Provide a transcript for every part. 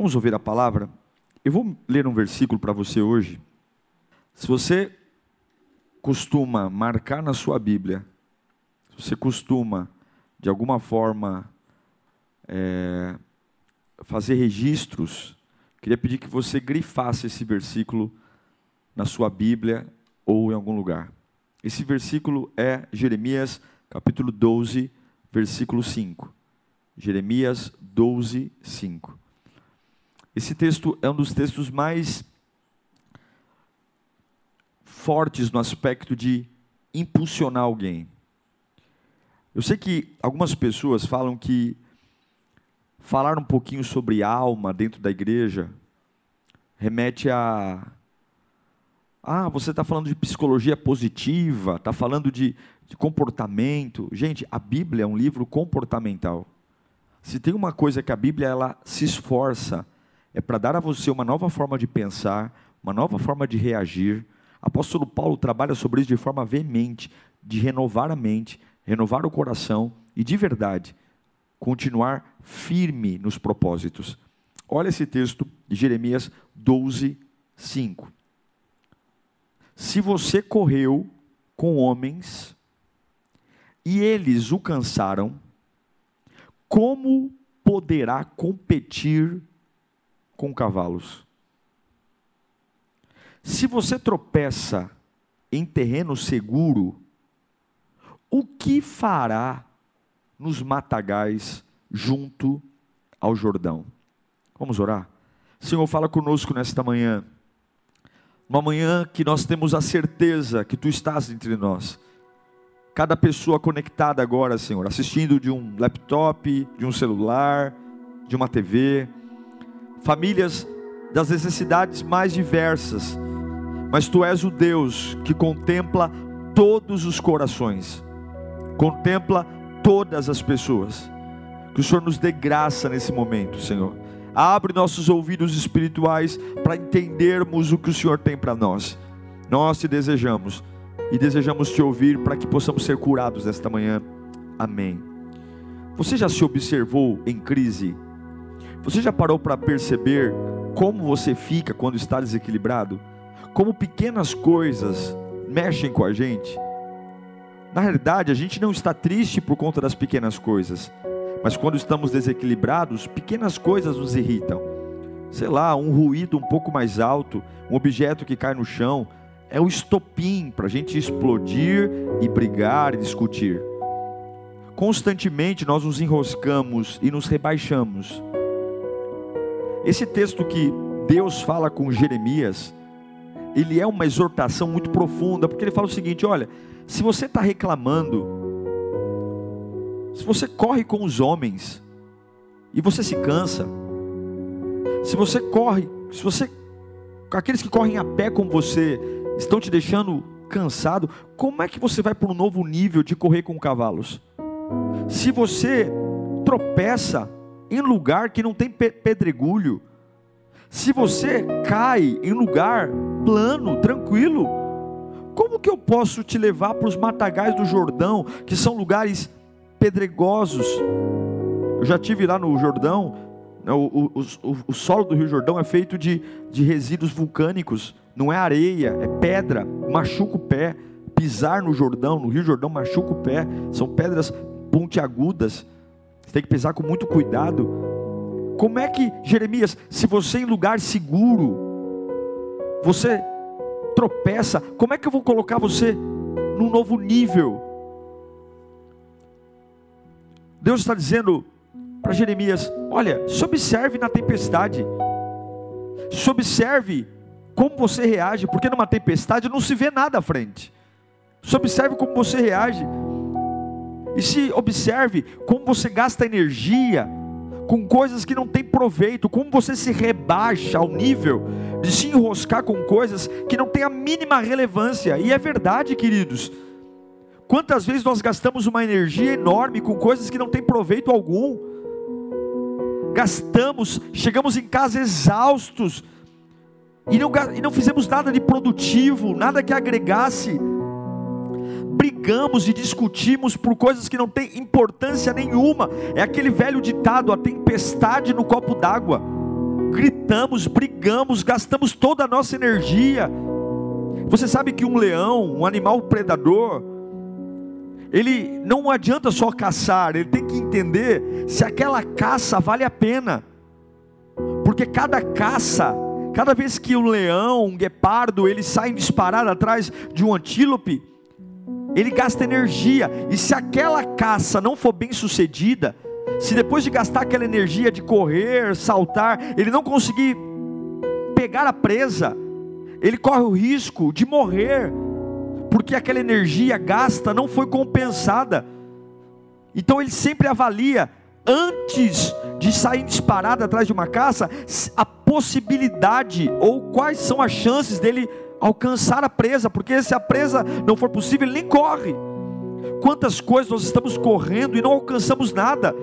Vamos ouvir a palavra? Eu vou ler um versículo para você hoje. Se você costuma marcar na sua Bíblia, se você costuma, de alguma forma, é, fazer registros, queria pedir que você grifasse esse versículo na sua Bíblia ou em algum lugar. Esse versículo é Jeremias capítulo 12, versículo 5. Jeremias 12, 5. Esse texto é um dos textos mais fortes no aspecto de impulsionar alguém. Eu sei que algumas pessoas falam que falar um pouquinho sobre alma dentro da igreja remete a. Ah, você está falando de psicologia positiva, está falando de, de comportamento. Gente, a Bíblia é um livro comportamental. Se tem uma coisa que a Bíblia ela se esforça é para dar a você uma nova forma de pensar, uma nova forma de reagir. Apóstolo Paulo trabalha sobre isso de forma veemente, de renovar a mente, renovar o coração e de verdade continuar firme nos propósitos. Olha esse texto de Jeremias 12, 5. Se você correu com homens e eles o cansaram, como poderá competir com cavalos. Se você tropeça em terreno seguro, o que fará nos matagais junto ao Jordão? Vamos orar? Senhor, fala conosco nesta manhã. Uma manhã que nós temos a certeza que tu estás entre nós. Cada pessoa conectada agora, Senhor, assistindo de um laptop, de um celular, de uma TV, famílias das necessidades mais diversas, mas tu és o Deus que contempla todos os corações, contempla todas as pessoas. Que o Senhor nos dê graça nesse momento, Senhor. Abre nossos ouvidos espirituais para entendermos o que o Senhor tem para nós. Nós te desejamos e desejamos te ouvir para que possamos ser curados nesta manhã. Amém. Você já se observou em crise? Você já parou para perceber como você fica quando está desequilibrado? Como pequenas coisas mexem com a gente? Na realidade, a gente não está triste por conta das pequenas coisas, mas quando estamos desequilibrados, pequenas coisas nos irritam. Sei lá, um ruído um pouco mais alto, um objeto que cai no chão, é o estopim para a gente explodir e brigar e discutir. Constantemente nós nos enroscamos e nos rebaixamos esse texto que Deus fala com Jeremias, ele é uma exortação muito profunda, porque ele fala o seguinte: olha, se você está reclamando, se você corre com os homens e você se cansa, se você corre, se você, aqueles que correm a pé com você estão te deixando cansado, como é que você vai para um novo nível de correr com cavalos? Se você tropeça em lugar que não tem pedregulho. Se você cai em lugar plano, tranquilo, como que eu posso te levar para os matagais do Jordão, que são lugares pedregosos? Eu já tive lá no Jordão, né, o, o, o, o solo do Rio Jordão é feito de, de resíduos vulcânicos, não é areia, é pedra, machuca o pé. Pisar no Jordão, no Rio Jordão, machuca o pé, são pedras pontiagudas. Você tem que pisar com muito cuidado. Como é que, Jeremias, se você em lugar seguro, você tropeça, como é que eu vou colocar você num novo nível? Deus está dizendo para Jeremias: olha, se observe na tempestade, se observe como você reage, porque numa tempestade não se vê nada à frente. Se observe como você reage. E se observe como você gasta energia, com coisas que não têm proveito, como você se rebaixa ao nível de se enroscar com coisas que não têm a mínima relevância. E é verdade, queridos. Quantas vezes nós gastamos uma energia enorme com coisas que não têm proveito algum? Gastamos, chegamos em casa exaustos e não, e não fizemos nada de produtivo, nada que agregasse. Brigamos e discutimos por coisas que não têm importância nenhuma. É aquele velho ditado: a tempestade no copo d'água. Gritamos, brigamos, gastamos toda a nossa energia. Você sabe que um leão, um animal predador, ele não adianta só caçar, ele tem que entender se aquela caça vale a pena. Porque cada caça, cada vez que um leão, um guepardo, ele sai disparado atrás de um antílope, ele gasta energia. E se aquela caça não for bem sucedida, se depois de gastar aquela energia de correr, saltar, ele não conseguir pegar a presa, ele corre o risco de morrer porque aquela energia gasta não foi compensada. Então ele sempre avalia, antes de sair disparado atrás de uma caça, a possibilidade ou quais são as chances dele alcançar a presa, porque se a presa não for possível, ele nem corre. Quantas coisas nós estamos correndo e não alcançamos nada.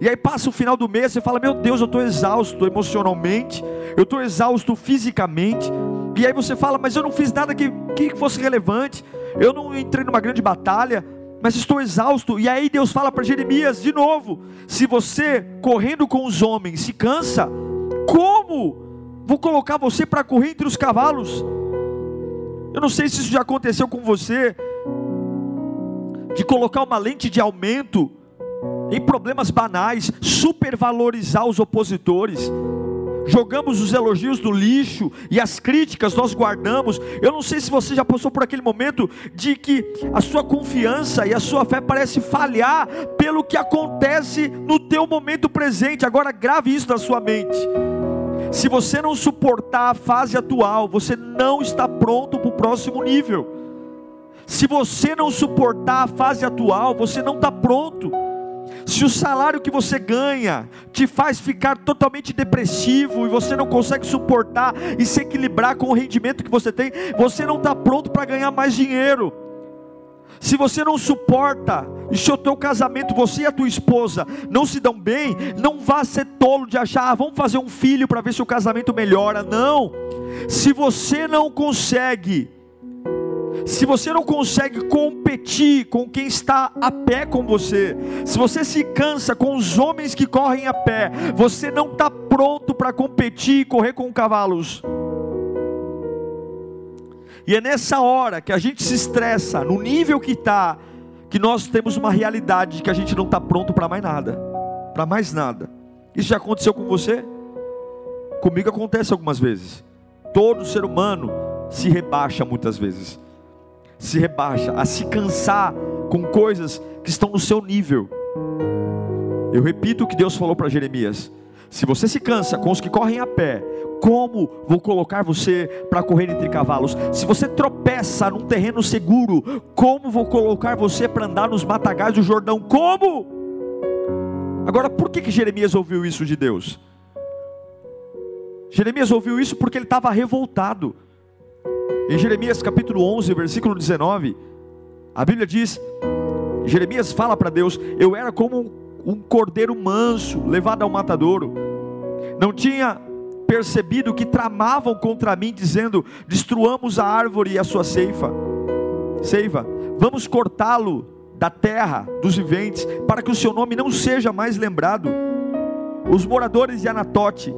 E aí passa o final do mês, você fala: Meu Deus, eu estou exausto emocionalmente, eu estou exausto fisicamente. E aí você fala: Mas eu não fiz nada que, que fosse relevante eu não entrei numa grande batalha, mas estou exausto. E aí Deus fala para Jeremias de novo: se você correndo com os homens se cansa, como vou colocar você para correr entre os cavalos? Eu não sei se isso já aconteceu com você, de colocar uma lente de aumento em problemas banais, supervalorizar os opositores jogamos os elogios no lixo e as críticas nós guardamos. Eu não sei se você já passou por aquele momento de que a sua confiança e a sua fé parece falhar pelo que acontece no teu momento presente. Agora grave isso na sua mente. Se você não suportar a fase atual, você não está pronto para o próximo nível. Se você não suportar a fase atual, você não está pronto. Se o salário que você ganha te faz ficar totalmente depressivo e você não consegue suportar e se equilibrar com o rendimento que você tem, você não está pronto para ganhar mais dinheiro. Se você não suporta, e se o teu casamento, você e a tua esposa não se dão bem, não vá ser tolo de achar, ah, vamos fazer um filho para ver se o casamento melhora. Não. Se você não consegue se você não consegue competir com quem está a pé com você, se você se cansa com os homens que correm a pé, você não está pronto para competir e correr com cavalos. E é nessa hora que a gente se estressa, no nível que está, que nós temos uma realidade de que a gente não está pronto para mais nada, para mais nada. Isso já aconteceu com você? Comigo acontece algumas vezes. Todo ser humano se rebaixa muitas vezes se rebaixa, a se cansar com coisas que estão no seu nível. Eu repito o que Deus falou para Jeremias: se você se cansa com os que correm a pé, como vou colocar você para correr entre cavalos? Se você tropeça num terreno seguro, como vou colocar você para andar nos matagais do Jordão? Como? Agora, por que, que Jeremias ouviu isso de Deus? Jeremias ouviu isso porque ele estava revoltado. Em Jeremias capítulo 11, versículo 19, a Bíblia diz: Jeremias fala para Deus: Eu era como um cordeiro manso levado ao matadouro, não tinha percebido que tramavam contra mim, dizendo: Destruamos a árvore e a sua ceifa, seiva, vamos cortá-lo da terra dos viventes, para que o seu nome não seja mais lembrado. Os moradores de Anatote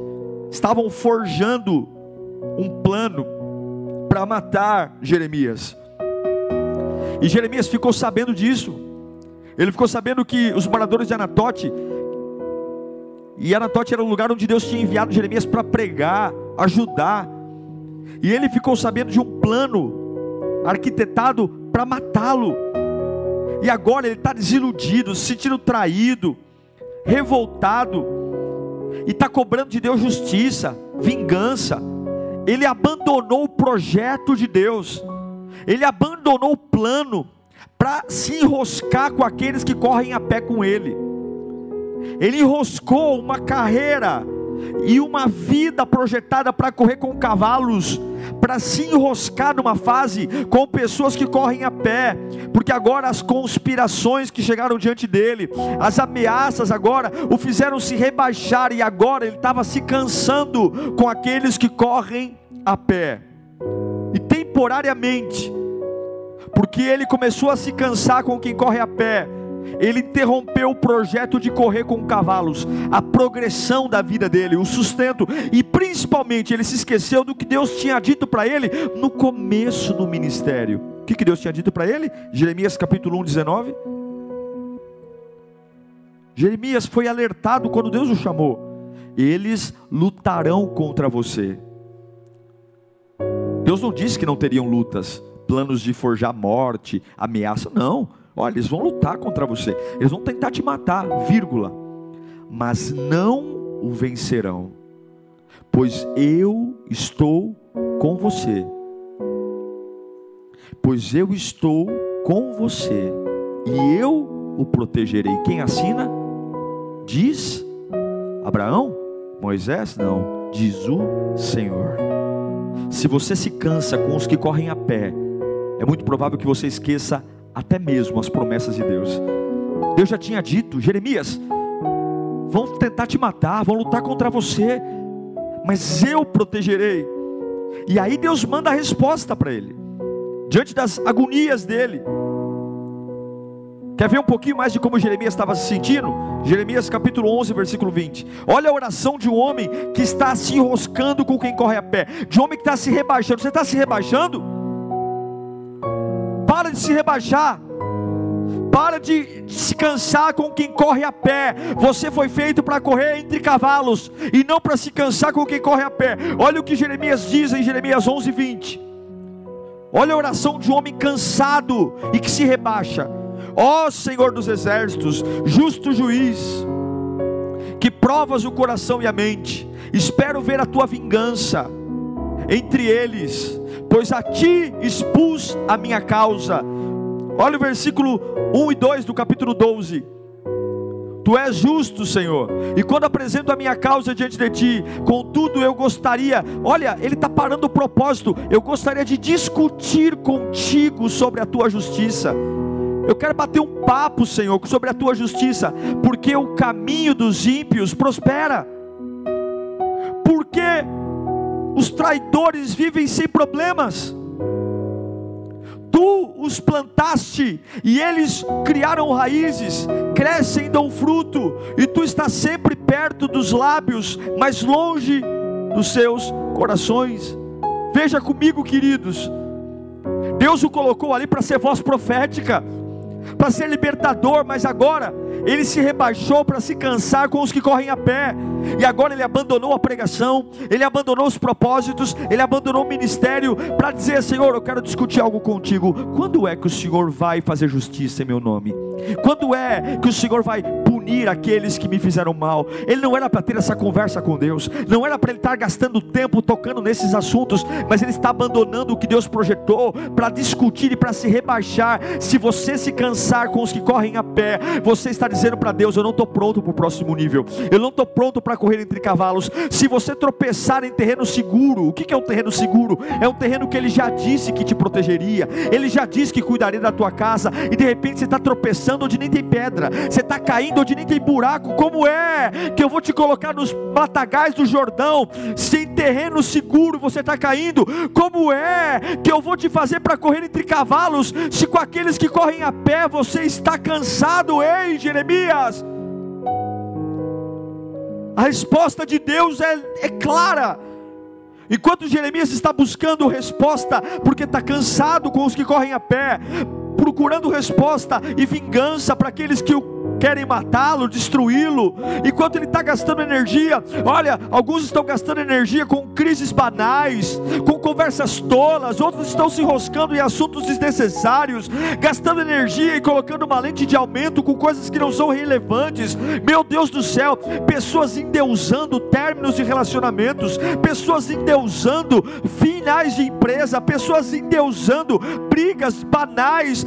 estavam forjando um plano para matar Jeremias. E Jeremias ficou sabendo disso. Ele ficou sabendo que os moradores de Anatote, e Anatote era o lugar onde Deus tinha enviado Jeremias para pregar, ajudar. E ele ficou sabendo de um plano arquitetado para matá-lo. E agora ele está desiludido, se sentindo traído, revoltado, e está cobrando de Deus justiça, vingança ele abandonou o projeto de Deus, ele abandonou o plano para se enroscar com aqueles que correm a pé com ele. ele enroscou uma carreira e uma vida projetada para correr com cavalos, para se enroscar numa fase com pessoas que correm a pé, porque agora as conspirações que chegaram diante dele, as ameaças agora o fizeram se rebaixar e agora ele estava se cansando com aqueles que correm a pé. E temporariamente, porque ele começou a se cansar com quem corre a pé, ele interrompeu o projeto de correr com cavalos, a progressão da vida dele, o sustento, e principalmente ele se esqueceu do que Deus tinha dito para ele no começo do ministério. O que, que Deus tinha dito para ele? Jeremias capítulo 1, 19. Jeremias foi alertado quando Deus o chamou: eles lutarão contra você. Deus não disse que não teriam lutas, planos de forjar morte, ameaça, não. Olha, eles vão lutar contra você, eles vão tentar te matar, vírgula, mas não o vencerão, pois eu estou com você. Pois eu estou com você e eu o protegerei. Quem assina? Diz Abraão? Moisés? Não, diz o Senhor. Se você se cansa com os que correm a pé, é muito provável que você esqueça até mesmo as promessas de Deus. Deus já tinha dito, Jeremias, vão tentar te matar, vão lutar contra você, mas eu protegerei. E aí Deus manda a resposta para ele, diante das agonias dele. Quer ver um pouquinho mais de como Jeremias estava se sentindo? Jeremias capítulo 11, versículo 20. Olha a oração de um homem que está se enroscando com quem corre a pé, de um homem que está se rebaixando. Você está se rebaixando? Para de se rebaixar. Para de, se cansar com quem corre a pé. Você foi feito para correr entre cavalos e não para se cansar com quem corre a pé. Olha o que Jeremias diz em Jeremias 11, 20. Olha a oração de um homem cansado e que se rebaixa. Ó oh, Senhor dos exércitos, justo juiz, que provas o coração e a mente, espero ver a tua vingança entre eles, pois a ti expus a minha causa. Olha o versículo 1 e 2 do capítulo 12. Tu és justo, Senhor, e quando apresento a minha causa diante de ti, contudo eu gostaria, olha, ele está parando o propósito, eu gostaria de discutir contigo sobre a tua justiça. Eu quero bater um papo, Senhor, sobre a tua justiça, porque o caminho dos ímpios prospera. Os traidores vivem sem problemas. Tu os plantaste e eles criaram raízes, crescem, dão fruto, e tu estás sempre perto dos lábios, mas longe dos seus corações. Veja comigo, queridos, Deus o colocou ali para ser voz profética para ser libertador, mas agora ele se rebaixou para se cansar com os que correm a pé, e agora ele abandonou a pregação, ele abandonou os propósitos, ele abandonou o ministério para dizer: Senhor, eu quero discutir algo contigo. Quando é que o Senhor vai fazer justiça em meu nome? Quando é que o Senhor vai punir aqueles que me fizeram mal. Ele não era para ter essa conversa com Deus, não era para ele estar gastando tempo tocando nesses assuntos, mas ele está abandonando o que Deus projetou para discutir e para se rebaixar. Se você se cansar com os que correm a pé, você está dizendo para Deus: Eu não estou pronto para o próximo nível, eu não estou pronto para correr entre cavalos. Se você tropeçar em terreno seguro, o que é um terreno seguro? É um terreno que ele já disse que te protegeria, ele já disse que cuidaria da tua casa, e de repente você está tropeçando onde nem tem pedra, você está caindo onde nem tem buraco, como é que eu vou te colocar nos matagais do Jordão, sem terreno seguro você está caindo? Como é que eu vou te fazer para correr entre cavalos, se com aqueles que correm a pé você está cansado, ei Jeremias? A resposta de Deus é, é clara. Enquanto Jeremias está buscando resposta, porque está cansado com os que correm a pé, procurando resposta e vingança para aqueles que o querem matá-lo, destruí-lo, enquanto ele está gastando energia. Olha, alguns estão gastando energia com crises banais, com conversas tolas, outros estão se enroscando em assuntos desnecessários, gastando energia e colocando uma lente de aumento com coisas que não são relevantes. Meu Deus do céu, pessoas endeusando términos de relacionamentos, pessoas endeusando finais de empresa, pessoas endeusando brigas banais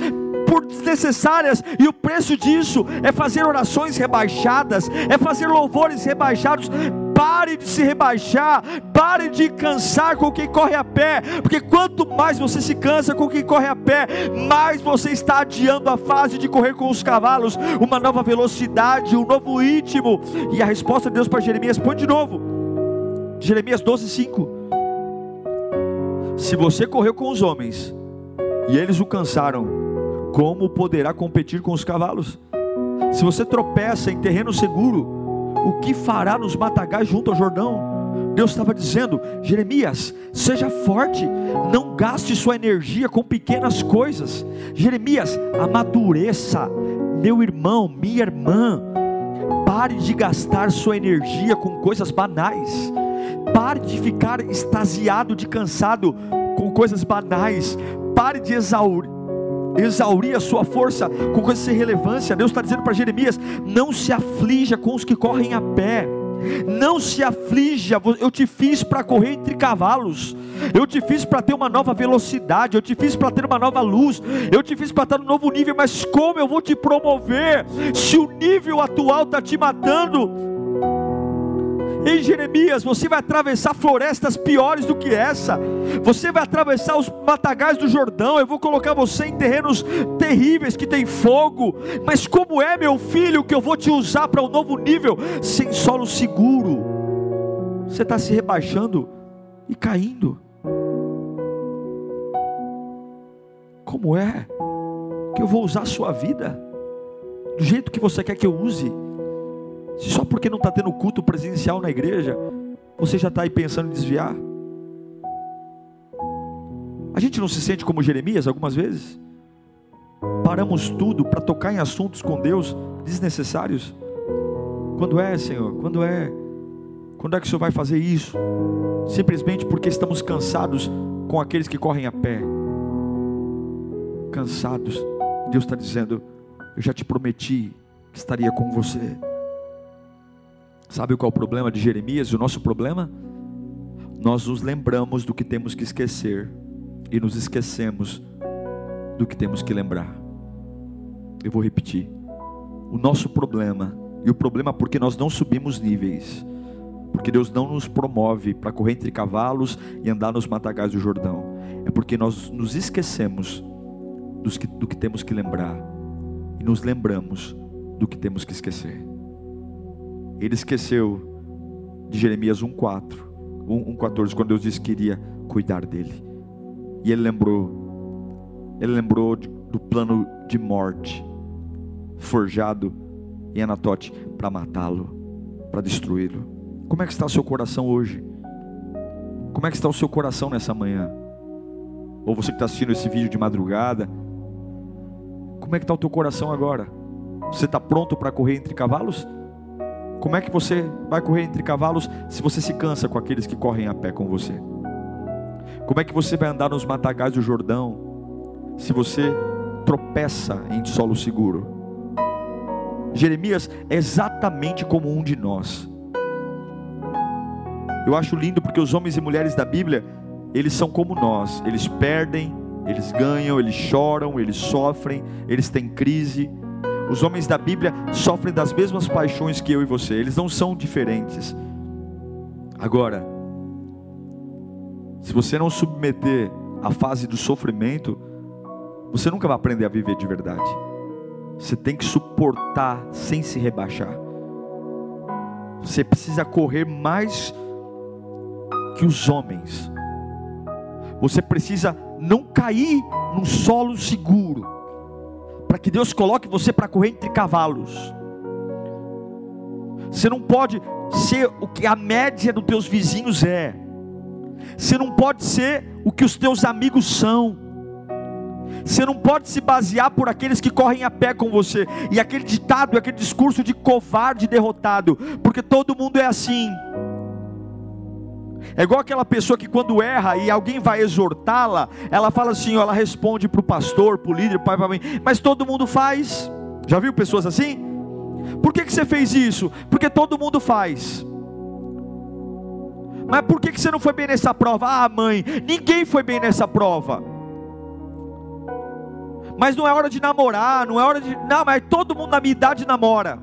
por desnecessárias, e o preço disso é fazer orações rebaixadas, é fazer louvores rebaixados. Pare de se rebaixar, pare de cansar com quem corre a pé, porque quanto mais você se cansa com quem corre a pé, mais você está adiando a fase de correr com os cavalos, uma nova velocidade, um novo íntimo. E a resposta de Deus para Jeremias, põe de novo, Jeremias 12, 5. Se você correu com os homens e eles o cansaram, como poderá competir com os cavalos? Se você tropeça em terreno seguro, o que fará nos matagais junto ao Jordão? Deus estava dizendo: Jeremias, seja forte, não gaste sua energia com pequenas coisas. Jeremias, amadureça, meu irmão, minha irmã, pare de gastar sua energia com coisas banais, pare de ficar extasiado, de cansado com coisas banais, pare de exaurir exaurir a sua força com coisas sem relevância. Deus está dizendo para Jeremias: não se aflija com os que correm a pé. Não se aflija, eu te fiz para correr entre cavalos, eu te fiz para ter uma nova velocidade, eu te fiz para ter uma nova luz, eu te fiz para estar no novo nível, mas como eu vou te promover se o nível atual está te matando? Em Jeremias, você vai atravessar florestas piores do que essa. Você vai atravessar os matagais do Jordão. Eu vou colocar você em terrenos terríveis que tem fogo. Mas como é, meu filho, que eu vou te usar para um novo nível sem solo seguro? Você está se rebaixando e caindo. Como é que eu vou usar a sua vida do jeito que você quer que eu use? Só porque não está tendo culto presencial na igreja, você já está aí pensando em desviar. A gente não se sente como Jeremias algumas vezes? Paramos tudo para tocar em assuntos com Deus desnecessários. Quando é, Senhor? Quando é? Quando é que o Senhor vai fazer isso? Simplesmente porque estamos cansados com aqueles que correm a pé. Cansados. Deus está dizendo: Eu já te prometi que estaria com você. Sabe qual é o problema de Jeremias? O nosso problema? Nós nos lembramos do que temos que esquecer e nos esquecemos do que temos que lembrar. Eu vou repetir. O nosso problema, e o problema é porque nós não subimos níveis, porque Deus não nos promove para correr entre cavalos e andar nos matagais do Jordão, é porque nós nos esquecemos que, do que temos que lembrar e nos lembramos do que temos que esquecer. Ele esqueceu de Jeremias 1,4, 1,14, quando Deus disse que iria cuidar dele. E ele lembrou, ele lembrou do plano de morte, forjado em Anatote para matá-lo, para destruí-lo. Como é que está o seu coração hoje? Como é que está o seu coração nessa manhã? Ou você que está assistindo esse vídeo de madrugada, como é que está o teu coração agora? Você está pronto para correr entre cavalos? Como é que você vai correr entre cavalos se você se cansa com aqueles que correm a pé com você? Como é que você vai andar nos matagais do Jordão se você tropeça em solo seguro? Jeremias é exatamente como um de nós. Eu acho lindo porque os homens e mulheres da Bíblia, eles são como nós, eles perdem, eles ganham, eles choram, eles sofrem, eles têm crise, os homens da Bíblia sofrem das mesmas paixões que eu e você, eles não são diferentes. Agora, se você não submeter a fase do sofrimento, você nunca vai aprender a viver de verdade. Você tem que suportar sem se rebaixar. Você precisa correr mais que os homens. Você precisa não cair num solo seguro para que Deus coloque você para correr entre cavalos. Você não pode ser o que a média dos teus vizinhos é. Você não pode ser o que os teus amigos são. Você não pode se basear por aqueles que correm a pé com você. E aquele ditado, aquele discurso de covarde derrotado, porque todo mundo é assim. É igual aquela pessoa que quando erra e alguém vai exortá-la, ela fala assim, ela responde para o pastor, para o líder, para o pai, para mim, mas todo mundo faz. Já viu pessoas assim? Por que, que você fez isso? Porque todo mundo faz. Mas por que, que você não foi bem nessa prova? Ah, mãe, ninguém foi bem nessa prova. Mas não é hora de namorar, não é hora de. Não, mas todo mundo na minha idade namora.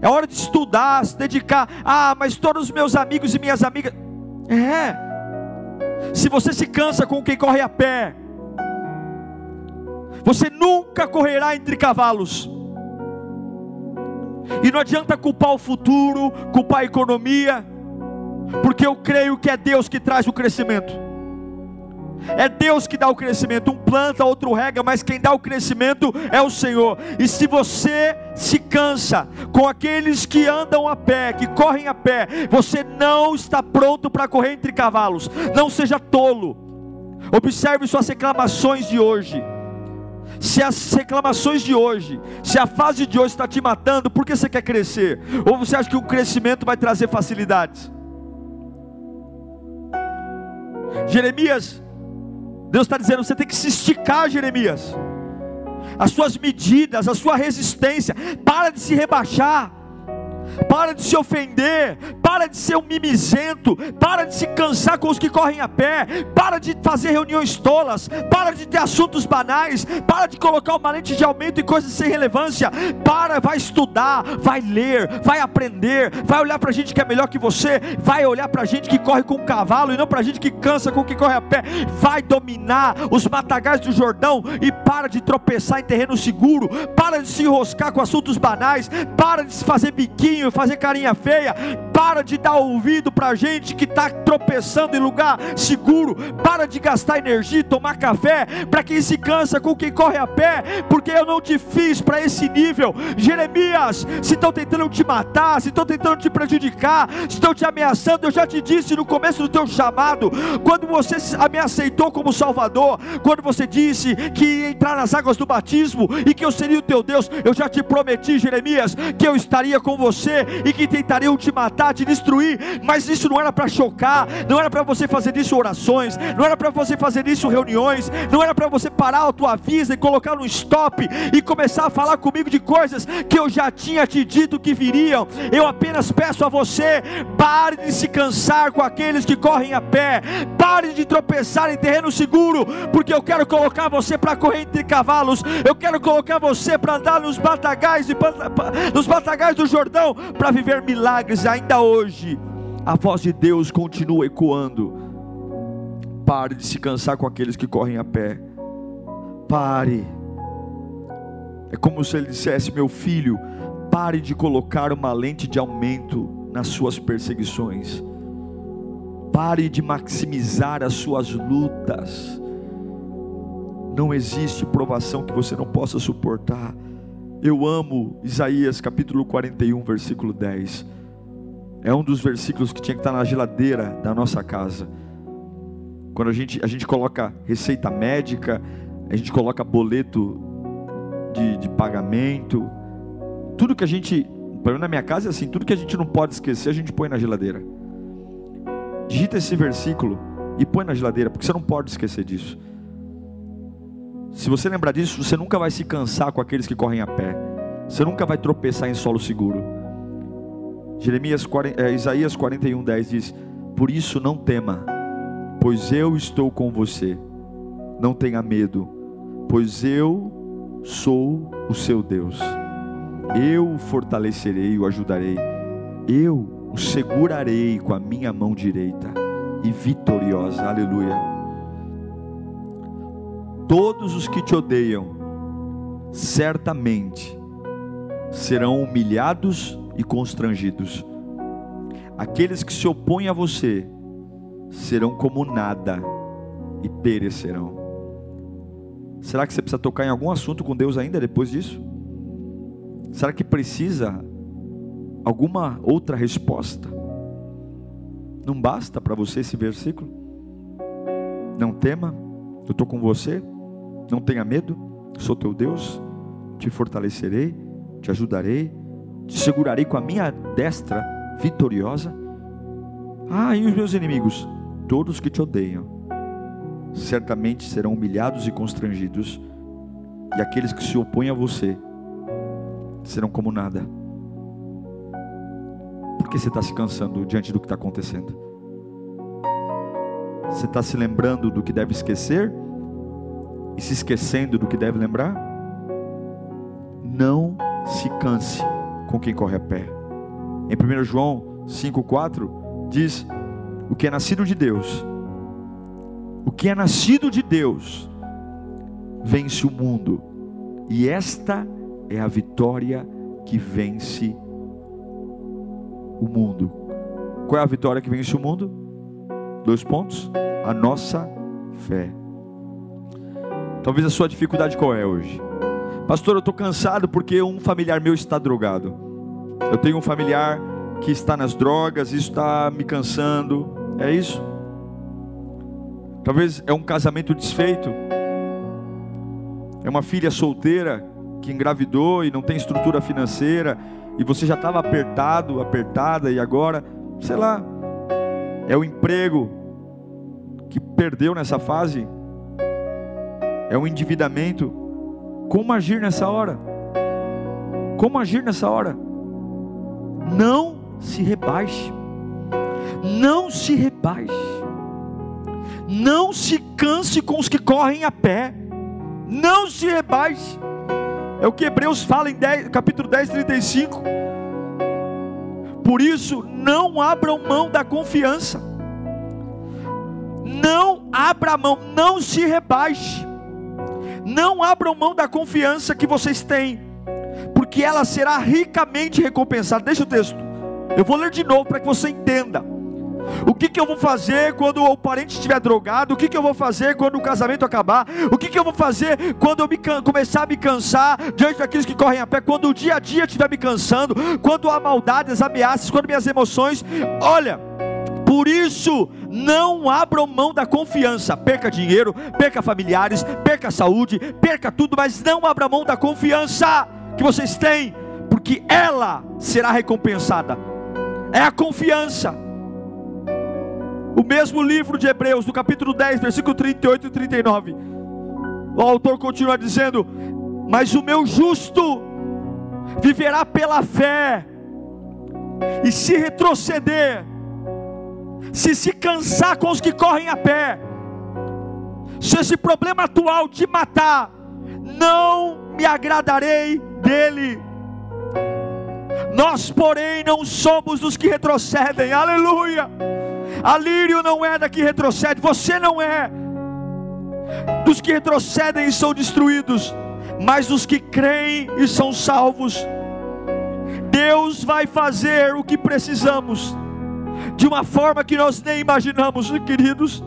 É hora de estudar, se dedicar. Ah, mas todos os meus amigos e minhas amigas. É. Se você se cansa com quem corre a pé, você nunca correrá entre cavalos. E não adianta culpar o futuro, culpar a economia, porque eu creio que é Deus que traz o crescimento. É Deus que dá o crescimento. Um planta, outro rega, mas quem dá o crescimento é o Senhor. E se você se cansa com aqueles que andam a pé, que correm a pé, você não está pronto para correr entre cavalos. Não seja tolo. Observe suas reclamações de hoje. Se as reclamações de hoje, se a fase de hoje está te matando, por que você quer crescer? Ou você acha que o crescimento vai trazer facilidades? Jeremias Deus está dizendo: você tem que se esticar, Jeremias. As suas medidas, a sua resistência. Para de se rebaixar. Para de se ofender, para de ser um mimizento, para de se cansar com os que correm a pé, para de fazer reuniões tolas, para de ter assuntos banais, para de colocar uma lente de aumento em coisas sem relevância, para, vai estudar, vai ler, vai aprender, vai olhar para gente que é melhor que você, vai olhar para gente que corre com um cavalo e não para gente que cansa com o que corre a pé, vai dominar os matagais do Jordão e para de tropeçar em terreno seguro, para de se enroscar com assuntos banais, para de se fazer biquinho fazer carinha feia. Para de dar ouvido para gente que está tropeçando em lugar seguro. Para de gastar energia tomar café para quem se cansa com quem corre a pé, porque eu não te fiz para esse nível. Jeremias, se estão tentando te matar, se estão tentando te prejudicar, se estão te ameaçando, eu já te disse no começo do teu chamado, quando você me aceitou como Salvador, quando você disse que ia entrar nas águas do batismo e que eu seria o teu Deus, eu já te prometi, Jeremias, que eu estaria com você você e que tentariam te matar, te destruir, mas isso não era para chocar, não era para você fazer disso orações, não era para você fazer disso reuniões, não era para você parar a tua vida e colocar no stop e começar a falar comigo de coisas que eu já tinha te dito que viriam. Eu apenas peço a você, pare de se cansar com aqueles que correm a pé, pare de tropeçar em terreno seguro, porque eu quero colocar você para correr entre cavalos, eu quero colocar você para andar nos batagais, nos batagais do Jordão, para viver milagres ainda hoje. A voz de Deus continua ecoando. Pare de se cansar com aqueles que correm a pé. Pare. É como se ele dissesse: Meu filho, pare de colocar uma lente de aumento nas suas perseguições. Pare de maximizar as suas lutas. Não existe provação que você não possa suportar. Eu amo Isaías capítulo 41, versículo 10. É um dos versículos que tinha que estar na geladeira da nossa casa. Quando a gente, a gente coloca receita médica, a gente coloca boleto de, de pagamento, tudo que a gente, pelo na minha casa é assim, tudo que a gente não pode esquecer, a gente põe na geladeira. Digita esse versículo e põe na geladeira, porque você não pode esquecer disso. Se você lembrar disso, você nunca vai se cansar com aqueles que correm a pé. Você nunca vai tropeçar em solo seguro. Jeremias, é, Isaías 41, 10 diz: Por isso não tema, pois eu estou com você. Não tenha medo, pois eu sou o seu Deus. Eu o fortalecerei o ajudarei. Eu o segurarei com a minha mão direita e vitoriosa. Aleluia. Todos os que te odeiam, certamente serão humilhados e constrangidos. Aqueles que se opõem a você serão como nada e perecerão. Será que você precisa tocar em algum assunto com Deus ainda depois disso? Será que precisa alguma outra resposta? Não basta para você esse versículo? Não tema, eu estou com você. Não tenha medo, sou teu Deus, te fortalecerei, te ajudarei, te segurarei com a minha destra vitoriosa. Ah, e os meus inimigos, todos que te odeiam, certamente serão humilhados e constrangidos, e aqueles que se opõem a você serão como nada. Por que você está se cansando diante do que está acontecendo? Você está se lembrando do que deve esquecer? E se esquecendo do que deve lembrar? Não se canse com quem corre a pé. Em 1 João 5,4 diz: O que é nascido de Deus, o que é nascido de Deus, vence o mundo, e esta é a vitória que vence o mundo. Qual é a vitória que vence o mundo? Dois pontos. A nossa fé. Talvez a sua dificuldade qual é hoje? Pastor, eu estou cansado porque um familiar meu está drogado. Eu tenho um familiar que está nas drogas, isso está me cansando. É isso? Talvez é um casamento desfeito. É uma filha solteira que engravidou e não tem estrutura financeira e você já estava apertado, apertada e agora, sei lá, é o emprego que perdeu nessa fase, é um endividamento. Como agir nessa hora? Como agir nessa hora? Não se rebaixe, não se rebaixe, não se canse com os que correm a pé, não se rebaixe. É o que Hebreus fala em 10, capítulo 10, 35. Por isso, não abram mão da confiança. Não abra mão, não se rebaixe. Não abram mão da confiança que vocês têm, porque ela será ricamente recompensada. Deixa o texto. Eu vou ler de novo para que você entenda. O que, que eu vou fazer quando o parente estiver drogado? O que, que eu vou fazer quando o casamento acabar? O que, que eu vou fazer quando eu me começar a me cansar diante daqueles que correm a pé? Quando o dia a dia estiver me cansando? Quando a maldade, as ameaças, quando minhas emoções. Olha, por isso, não abram mão da confiança. Perca dinheiro, perca familiares, perca saúde, perca tudo, mas não abra mão da confiança que vocês têm, porque ela será recompensada. É a confiança. O mesmo livro de Hebreus, no capítulo 10, versículo 38 e 39. O autor continua dizendo: Mas o meu justo viverá pela fé, e se retroceder, se se cansar com os que correm a pé, se esse problema atual te matar, não me agradarei dele. Nós, porém, não somos os que retrocedem, aleluia. A lírio não é da que retrocede, você não é dos que retrocedem e são destruídos, mas dos que creem e são salvos. Deus vai fazer o que precisamos, de uma forma que nós nem imaginamos, queridos.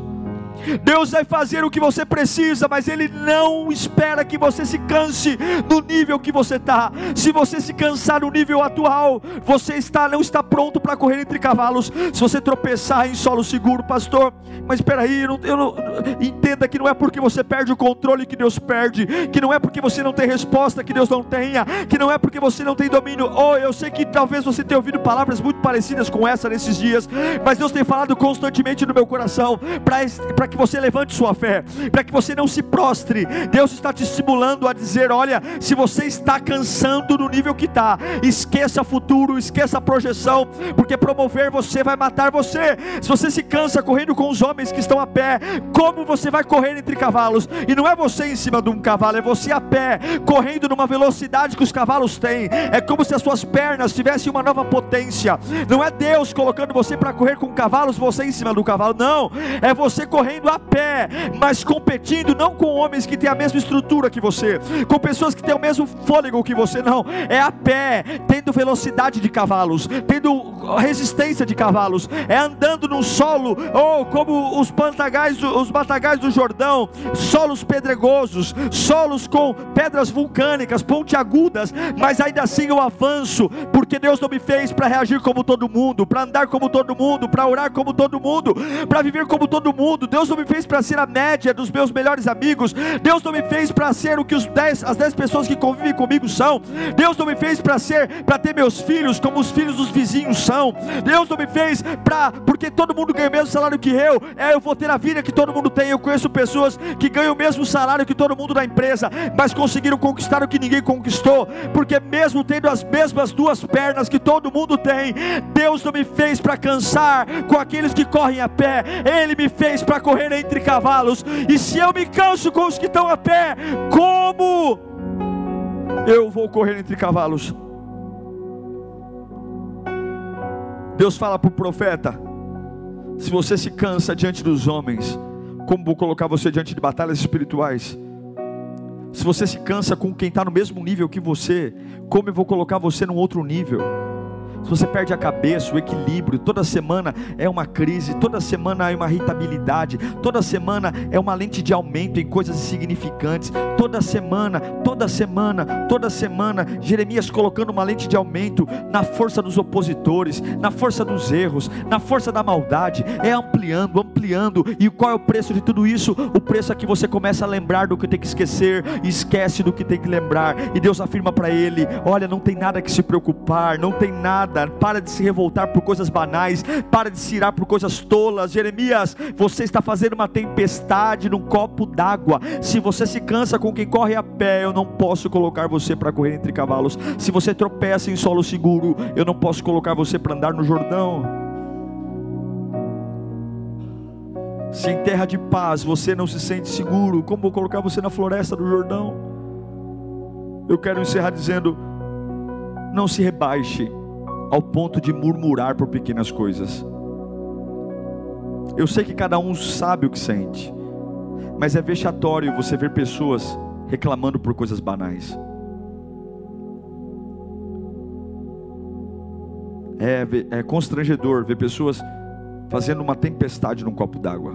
Deus vai fazer o que você precisa, mas Ele não espera que você se canse no nível que você está. Se você se cansar no nível atual, você está não está pronto para correr entre cavalos. Se você tropeçar em solo seguro, pastor, mas espera aí, eu não, eu não, entenda que não é porque você perde o controle que Deus perde, que não é porque você não tem resposta que Deus não tenha, que não é porque você não tem domínio. Oh, eu sei que talvez você tenha ouvido palavras muito parecidas com essa nesses dias, mas Deus tem falado constantemente no meu coração para para que você levante sua fé, para que você não se prostre. Deus está te estimulando a dizer: olha, se você está cansando no nível que está, esqueça futuro, esqueça a projeção, porque promover você vai matar você. Se você se cansa correndo com os homens que estão a pé, como você vai correr entre cavalos? E não é você em cima de um cavalo, é você a pé, correndo numa velocidade que os cavalos têm. É como se as suas pernas tivessem uma nova potência. Não é Deus colocando você para correr com cavalos, você em cima do cavalo, não. É você correndo correndo a pé, mas competindo não com homens que têm a mesma estrutura que você, com pessoas que têm o mesmo fôlego que você, não. É a pé, tendo velocidade de cavalos, tendo resistência de cavalos, é andando no solo, ou como os pantagais, os batagais do Jordão, solos pedregosos, solos com pedras vulcânicas, pontiagudas, mas ainda assim eu avanço, porque Deus não me fez para reagir como todo mundo, para andar como todo mundo, para orar como todo mundo, para viver como todo mundo. Deus Deus não me fez para ser a média dos meus melhores amigos. Deus não me fez para ser o que os dez, as dez pessoas que convivem comigo são. Deus não me fez para ser, para ter meus filhos como os filhos dos vizinhos são. Deus não me fez para, porque todo mundo ganha o mesmo salário que eu. É, eu vou ter a vida que todo mundo tem. Eu conheço pessoas que ganham o mesmo salário que todo mundo da empresa, mas conseguiram conquistar o que ninguém conquistou, porque mesmo tendo as mesmas duas pernas que todo mundo tem, Deus não me fez para cansar com aqueles que correm a pé. Ele me fez para correr entre cavalos. E se eu me canso com os que estão a pé, como eu vou correr entre cavalos? Deus fala para o profeta: se você se cansa diante dos homens, como vou colocar você diante de batalhas espirituais? Se você se cansa com quem está no mesmo nível que você, como eu vou colocar você num outro nível? Se você perde a cabeça, o equilíbrio, toda semana é uma crise, toda semana é uma irritabilidade, toda semana é uma lente de aumento em coisas insignificantes, toda semana, toda semana, toda semana, Jeremias colocando uma lente de aumento na força dos opositores, na força dos erros, na força da maldade, é ampliando, ampliando, e qual é o preço de tudo isso? O preço é que você começa a lembrar do que tem que esquecer, esquece do que tem que lembrar, e Deus afirma para ele: olha, não tem nada que se preocupar, não tem nada nada, para de se revoltar por coisas banais, para de se irar por coisas tolas. Jeremias, você está fazendo uma tempestade num copo d'água. Se você se cansa com quem corre a pé, eu não posso colocar você para correr entre cavalos. Se você tropeça em solo seguro, eu não posso colocar você para andar no Jordão. Se em terra de paz você não se sente seguro, como vou colocar você na floresta do Jordão? Eu quero encerrar dizendo: não se rebaixe ao ponto de murmurar por pequenas coisas. Eu sei que cada um sabe o que sente, mas é vexatório você ver pessoas reclamando por coisas banais. É, é constrangedor ver pessoas fazendo uma tempestade num copo d'água,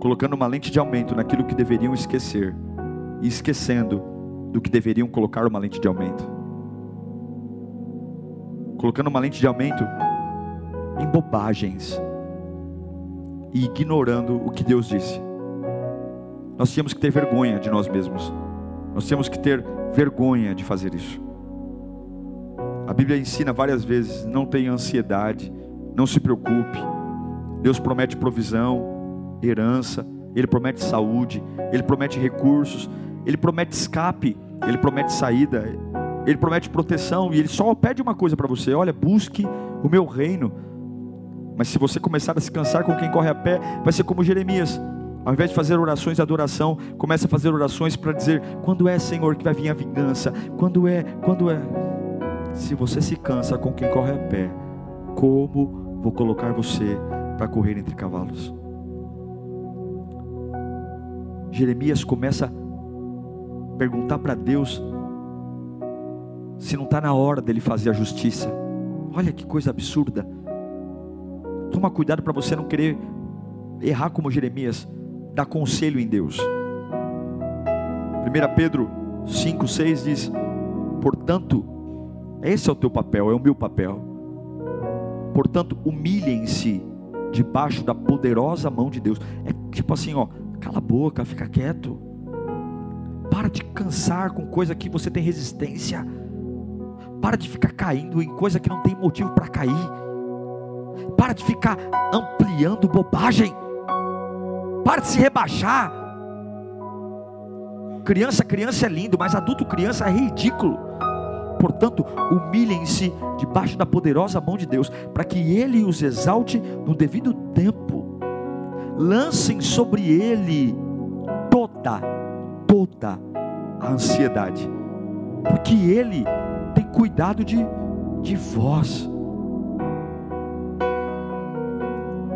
colocando uma lente de aumento naquilo que deveriam esquecer e esquecendo do que deveriam colocar uma lente de aumento colocando uma lente de aumento em bobagens e ignorando o que Deus disse. Nós tínhamos que ter vergonha de nós mesmos. Nós temos que ter vergonha de fazer isso. A Bíblia ensina várias vezes: não tenha ansiedade, não se preocupe. Deus promete provisão, herança, Ele promete saúde, Ele promete recursos, Ele promete escape, Ele promete saída, ele promete proteção e ele só pede uma coisa para você: olha, busque o meu reino. Mas se você começar a se cansar com quem corre a pé, vai ser como Jeremias. Ao invés de fazer orações de adoração, começa a fazer orações para dizer: quando é, Senhor, que vai vir a vingança? Quando é? Quando é? Se você se cansa com quem corre a pé, como vou colocar você para correr entre cavalos? Jeremias começa a perguntar para Deus se não está na hora dele fazer a justiça. Olha que coisa absurda. Toma cuidado para você não querer errar como Jeremias, dar conselho em Deus. 1 Pedro 5, 6 diz: Portanto, esse é o teu papel, é o meu papel. Portanto, humilhem-se debaixo da poderosa mão de Deus. É tipo assim, ó, cala a boca, fica quieto. Para de cansar com coisa que você tem resistência. Para de ficar caindo em coisa que não tem motivo para cair. Para de ficar ampliando bobagem. Para de se rebaixar. Criança, criança é lindo, mas adulto, criança é ridículo. Portanto, humilhem-se debaixo da poderosa mão de Deus, para que Ele os exalte no devido tempo. Lancem sobre Ele toda, toda a ansiedade, porque Ele cuidado de, de vós.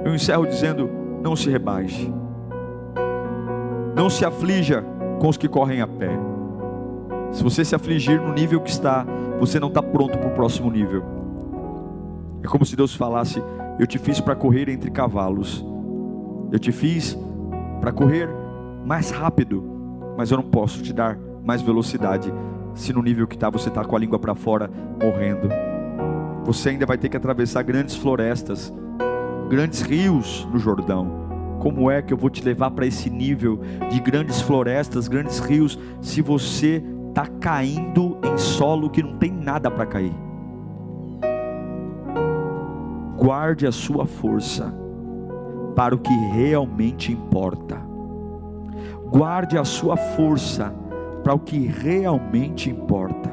Eu encerro dizendo: não se rebaixe, não se aflija com os que correm a pé. Se você se afligir no nível que está, você não está pronto para o próximo nível. É como se Deus falasse: Eu te fiz para correr entre cavalos, eu te fiz para correr mais rápido, mas eu não posso te dar mais velocidade se no nível que está você está com a língua para fora morrendo. Você ainda vai ter que atravessar grandes florestas, grandes rios no Jordão. Como é que eu vou te levar para esse nível de grandes florestas, grandes rios, se você está caindo em solo que não tem nada para cair? Guarde a sua força para o que realmente importa. Guarde a sua força para o que realmente importa,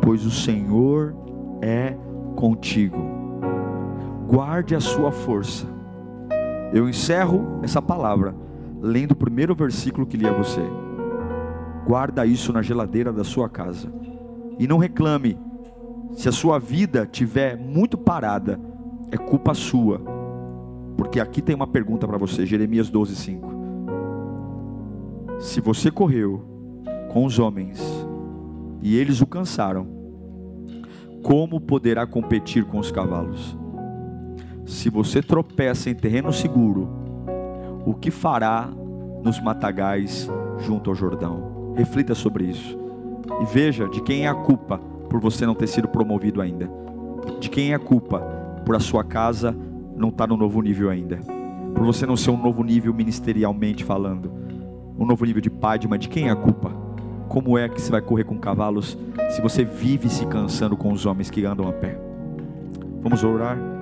pois o Senhor é contigo. guarde a sua força. Eu encerro essa palavra lendo o primeiro versículo que li a você. Guarda isso na geladeira da sua casa. E não reclame se a sua vida tiver muito parada, é culpa sua. Porque aqui tem uma pergunta para você, Jeremias 12, 5. Se você correu com os homens e eles o cansaram, como poderá competir com os cavalos? Se você tropeça em terreno seguro, o que fará nos matagais junto ao Jordão? Reflita sobre isso. E veja de quem é a culpa por você não ter sido promovido ainda. De quem é a culpa por a sua casa não estar no novo nível ainda. Por você não ser um novo nível ministerialmente falando. Um novo nível de mãe. De quem é a culpa? Como é que você vai correr com cavalos se você vive se cansando com os homens que andam a pé? Vamos orar?